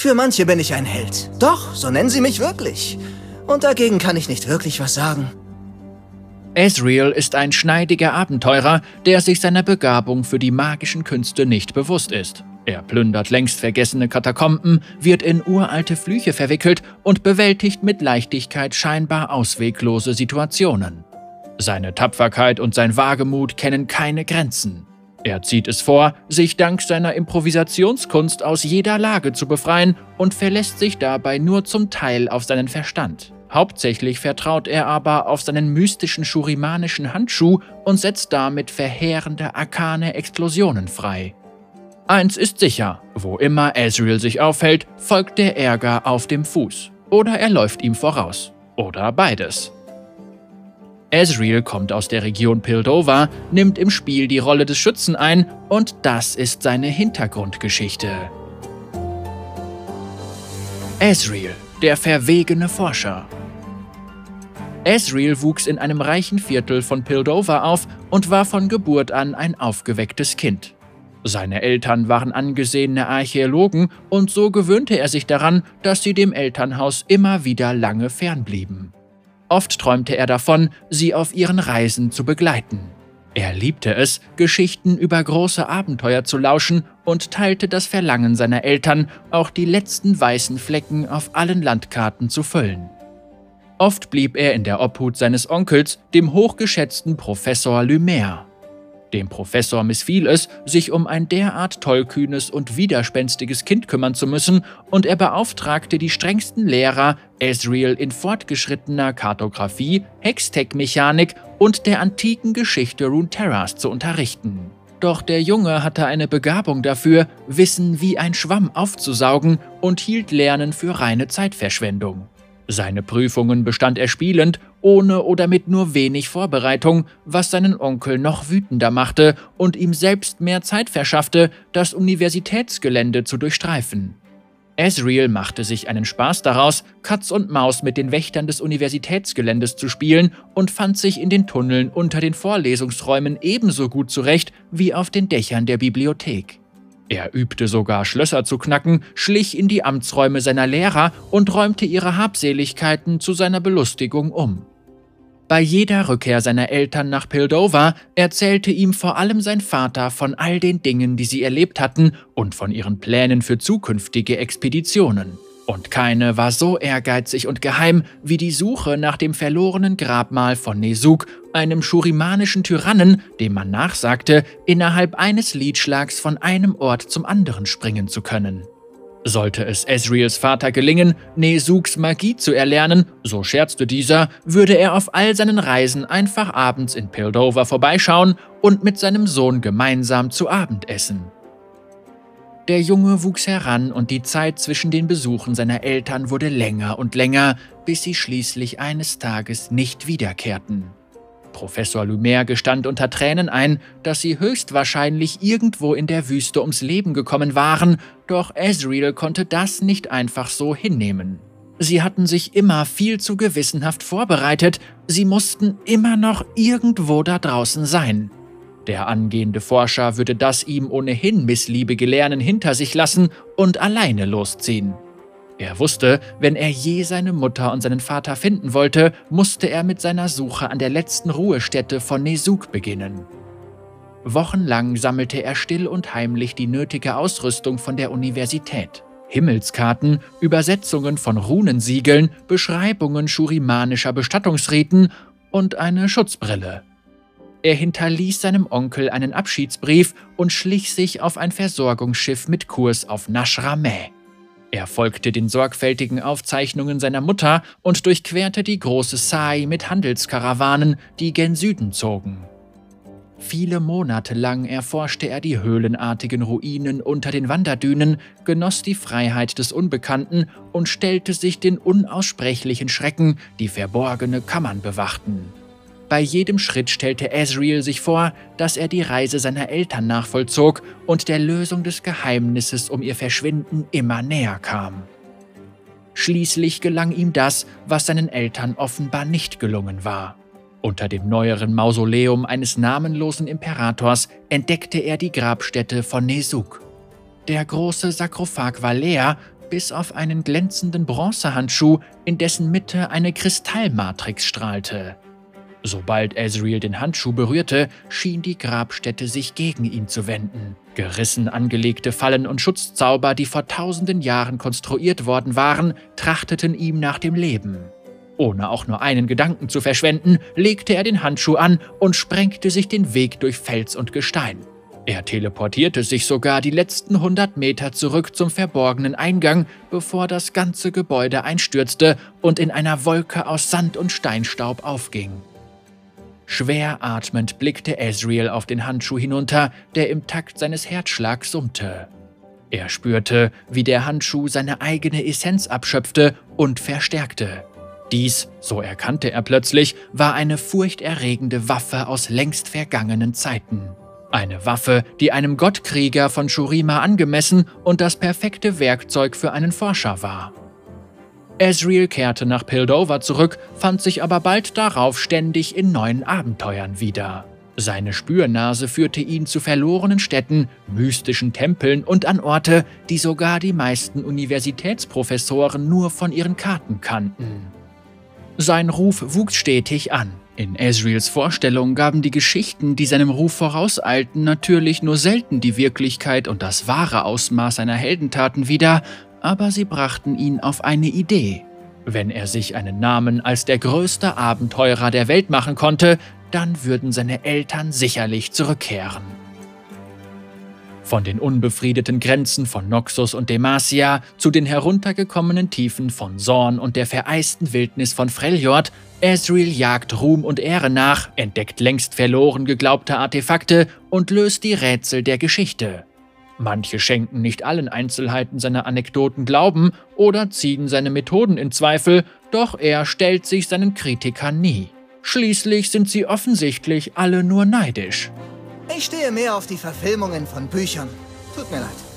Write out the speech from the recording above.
Für manche bin ich ein Held. Doch, so nennen sie mich wirklich. Und dagegen kann ich nicht wirklich was sagen. Ezreal ist ein schneidiger Abenteurer, der sich seiner Begabung für die magischen Künste nicht bewusst ist. Er plündert längst vergessene Katakomben, wird in uralte Flüche verwickelt und bewältigt mit Leichtigkeit scheinbar ausweglose Situationen. Seine Tapferkeit und sein Wagemut kennen keine Grenzen. Er zieht es vor, sich dank seiner Improvisationskunst aus jeder Lage zu befreien und verlässt sich dabei nur zum Teil auf seinen Verstand. Hauptsächlich vertraut er aber auf seinen mystischen schurimanischen Handschuh und setzt damit verheerende arkane Explosionen frei. Eins ist sicher, wo immer Ezreal sich aufhält, folgt der Ärger auf dem Fuß. Oder er läuft ihm voraus. Oder beides. Ezreal kommt aus der Region Pildover, nimmt im Spiel die Rolle des Schützen ein und das ist seine Hintergrundgeschichte. Ezreal, der verwegene Forscher. Ezreal wuchs in einem reichen Viertel von Pildover auf und war von Geburt an ein aufgewecktes Kind. Seine Eltern waren angesehene Archäologen und so gewöhnte er sich daran, dass sie dem Elternhaus immer wieder lange fernblieben. Oft träumte er davon, sie auf ihren Reisen zu begleiten. Er liebte es, Geschichten über große Abenteuer zu lauschen und teilte das Verlangen seiner Eltern, auch die letzten weißen Flecken auf allen Landkarten zu füllen. Oft blieb er in der Obhut seines Onkels, dem hochgeschätzten Professor Lumière. Dem Professor missfiel es, sich um ein derart tollkühnes und widerspenstiges Kind kümmern zu müssen, und er beauftragte die strengsten Lehrer, Ezreal in fortgeschrittener Kartografie, Hextech-Mechanik und der antiken Geschichte Runeterras zu unterrichten. Doch der Junge hatte eine Begabung dafür, Wissen wie ein Schwamm aufzusaugen und hielt Lernen für reine Zeitverschwendung. Seine Prüfungen bestand er spielend, ohne oder mit nur wenig Vorbereitung, was seinen Onkel noch wütender machte und ihm selbst mehr Zeit verschaffte, das Universitätsgelände zu durchstreifen. Ezreal machte sich einen Spaß daraus, Katz und Maus mit den Wächtern des Universitätsgeländes zu spielen und fand sich in den Tunneln unter den Vorlesungsräumen ebenso gut zurecht wie auf den Dächern der Bibliothek. Er übte sogar Schlösser zu knacken, schlich in die Amtsräume seiner Lehrer und räumte ihre Habseligkeiten zu seiner Belustigung um. Bei jeder Rückkehr seiner Eltern nach Pildover erzählte ihm vor allem sein Vater von all den Dingen, die sie erlebt hatten und von ihren Plänen für zukünftige Expeditionen. Und keine war so ehrgeizig und geheim wie die Suche nach dem verlorenen Grabmal von Nesuk, einem schurimanischen Tyrannen, dem man nachsagte, innerhalb eines Liedschlags von einem Ort zum anderen springen zu können. Sollte es Ezreals Vater gelingen, Nesuks Magie zu erlernen, so scherzte dieser, würde er auf all seinen Reisen einfach abends in Pildover vorbeischauen und mit seinem Sohn gemeinsam zu Abend essen. Der Junge wuchs heran und die Zeit zwischen den Besuchen seiner Eltern wurde länger und länger, bis sie schließlich eines Tages nicht wiederkehrten. Professor Lumière gestand unter Tränen ein, dass sie höchstwahrscheinlich irgendwo in der Wüste ums Leben gekommen waren, doch Ezreal konnte das nicht einfach so hinnehmen. Sie hatten sich immer viel zu gewissenhaft vorbereitet, sie mussten immer noch irgendwo da draußen sein. Der angehende Forscher würde das ihm ohnehin missliebige Lernen hinter sich lassen und alleine losziehen. Er wusste, wenn er je seine Mutter und seinen Vater finden wollte, musste er mit seiner Suche an der letzten Ruhestätte von Nesuk beginnen. Wochenlang sammelte er still und heimlich die nötige Ausrüstung von der Universität. Himmelskarten, Übersetzungen von Runensiegeln, Beschreibungen schurimanischer Bestattungsriten und eine Schutzbrille. Er hinterließ seinem Onkel einen Abschiedsbrief und schlich sich auf ein Versorgungsschiff mit Kurs auf Nashrameh. Er folgte den sorgfältigen Aufzeichnungen seiner Mutter und durchquerte die große Sai mit Handelskarawanen, die gen Süden zogen. Viele Monate lang erforschte er die höhlenartigen Ruinen unter den Wanderdünen, genoss die Freiheit des Unbekannten und stellte sich den unaussprechlichen Schrecken, die verborgene Kammern bewachten. Bei jedem Schritt stellte Ezreal sich vor, dass er die Reise seiner Eltern nachvollzog und der Lösung des Geheimnisses um ihr Verschwinden immer näher kam. Schließlich gelang ihm das, was seinen Eltern offenbar nicht gelungen war. Unter dem neueren Mausoleum eines namenlosen Imperators entdeckte er die Grabstätte von Nesuk. Der große Sarkophag war leer, bis auf einen glänzenden Bronzehandschuh, in dessen Mitte eine Kristallmatrix strahlte. Sobald Ezreal den Handschuh berührte, schien die Grabstätte sich gegen ihn zu wenden. Gerissen angelegte Fallen und Schutzzauber, die vor tausenden Jahren konstruiert worden waren, trachteten ihm nach dem Leben. Ohne auch nur einen Gedanken zu verschwenden, legte er den Handschuh an und sprengte sich den Weg durch Fels und Gestein. Er teleportierte sich sogar die letzten hundert Meter zurück zum verborgenen Eingang, bevor das ganze Gebäude einstürzte und in einer Wolke aus Sand und Steinstaub aufging. Schwer atmend blickte Ezreal auf den Handschuh hinunter, der im Takt seines Herzschlags summte. Er spürte, wie der Handschuh seine eigene Essenz abschöpfte und verstärkte. Dies, so erkannte er plötzlich, war eine furchterregende Waffe aus längst vergangenen Zeiten. Eine Waffe, die einem Gottkrieger von Shurima angemessen und das perfekte Werkzeug für einen Forscher war. Ezreal kehrte nach Pildover zurück, fand sich aber bald darauf ständig in neuen Abenteuern wieder. Seine Spürnase führte ihn zu verlorenen Städten, mystischen Tempeln und an Orte, die sogar die meisten Universitätsprofessoren nur von ihren Karten kannten. Sein Ruf wuchs stetig an. In Ezreals Vorstellung gaben die Geschichten, die seinem Ruf vorauseilten, natürlich nur selten die Wirklichkeit und das wahre Ausmaß seiner Heldentaten wieder, aber sie brachten ihn auf eine Idee. Wenn er sich einen Namen als der größte Abenteurer der Welt machen konnte, dann würden seine Eltern sicherlich zurückkehren. Von den unbefriedeten Grenzen von Noxus und Demacia zu den heruntergekommenen Tiefen von Zorn und der vereisten Wildnis von Freljord, Ezreal jagt Ruhm und Ehre nach, entdeckt längst verloren geglaubte Artefakte und löst die Rätsel der Geschichte. Manche schenken nicht allen Einzelheiten seiner Anekdoten Glauben oder ziehen seine Methoden in Zweifel, doch er stellt sich seinen Kritikern nie. Schließlich sind sie offensichtlich alle nur neidisch. Ich stehe mehr auf die Verfilmungen von Büchern. Tut mir leid.